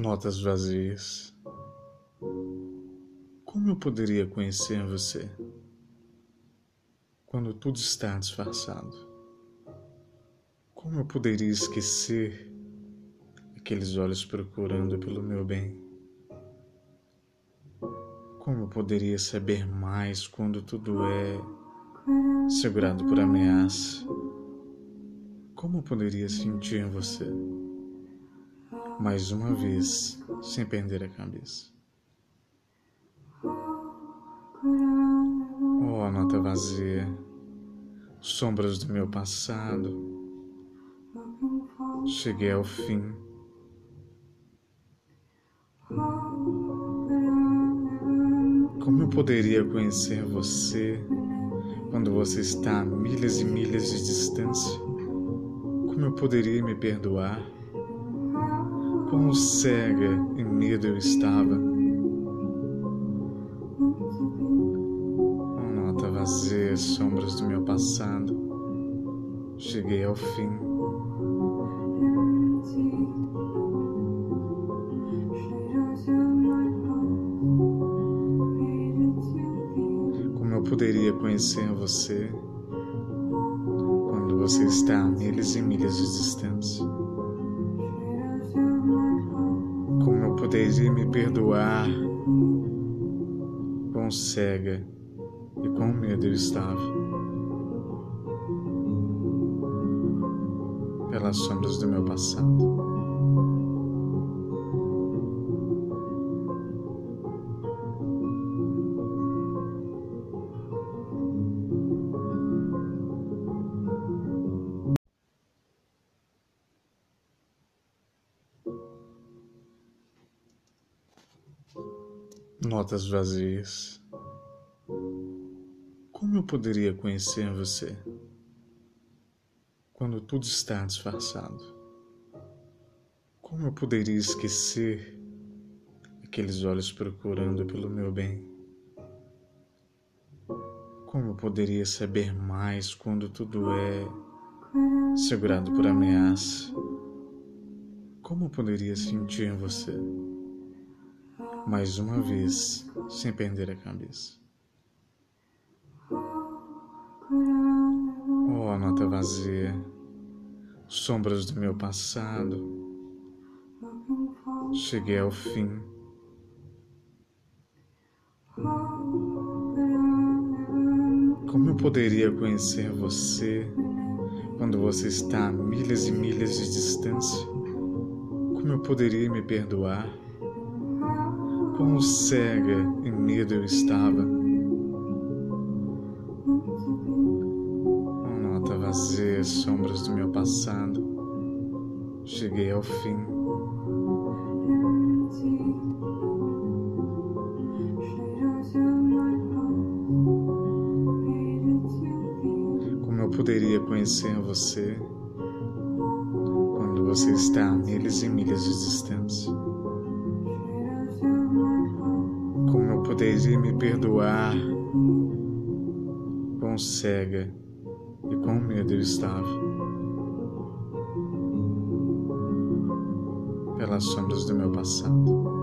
Notas vazias. Como eu poderia conhecer você quando tudo está disfarçado? Como eu poderia esquecer aqueles olhos procurando pelo meu bem? Como eu poderia saber mais quando tudo é segurado por ameaça? Como eu poderia sentir você? Mais uma vez, sem perder a cabeça. Oh, nota vazia, sombras do meu passado. Cheguei ao fim. Como eu poderia conhecer você quando você está a milhas e milhas de distância? Como eu poderia me perdoar? Quão cega e medo eu estava. Uma nota vazia, sombras do meu passado. Cheguei ao fim. Como eu poderia conhecer você quando você está a milhas e milhas de distância? Poderia me perdoar. Quão cega e quão medo eu estava. Pelas sombras do meu passado. Notas vazias. Como eu poderia conhecer você quando tudo está disfarçado? Como eu poderia esquecer aqueles olhos procurando pelo meu bem? Como eu poderia saber mais quando tudo é segurado por ameaça? Como eu poderia sentir você? Mais uma vez, sem perder a cabeça. Oh, nota vazia, sombras do meu passado. Cheguei ao fim. Como eu poderia conhecer você quando você está a milhas e milhas de distância? Como eu poderia me perdoar? Quão cega e medo eu estava. Uma nota vazia, sombras do meu passado. Cheguei ao fim. Como eu poderia conhecer você quando você está a milhas e milhas de distância? Poderia me perdoar. Quão cega e quão medo eu estava. Pelas sombras do meu passado.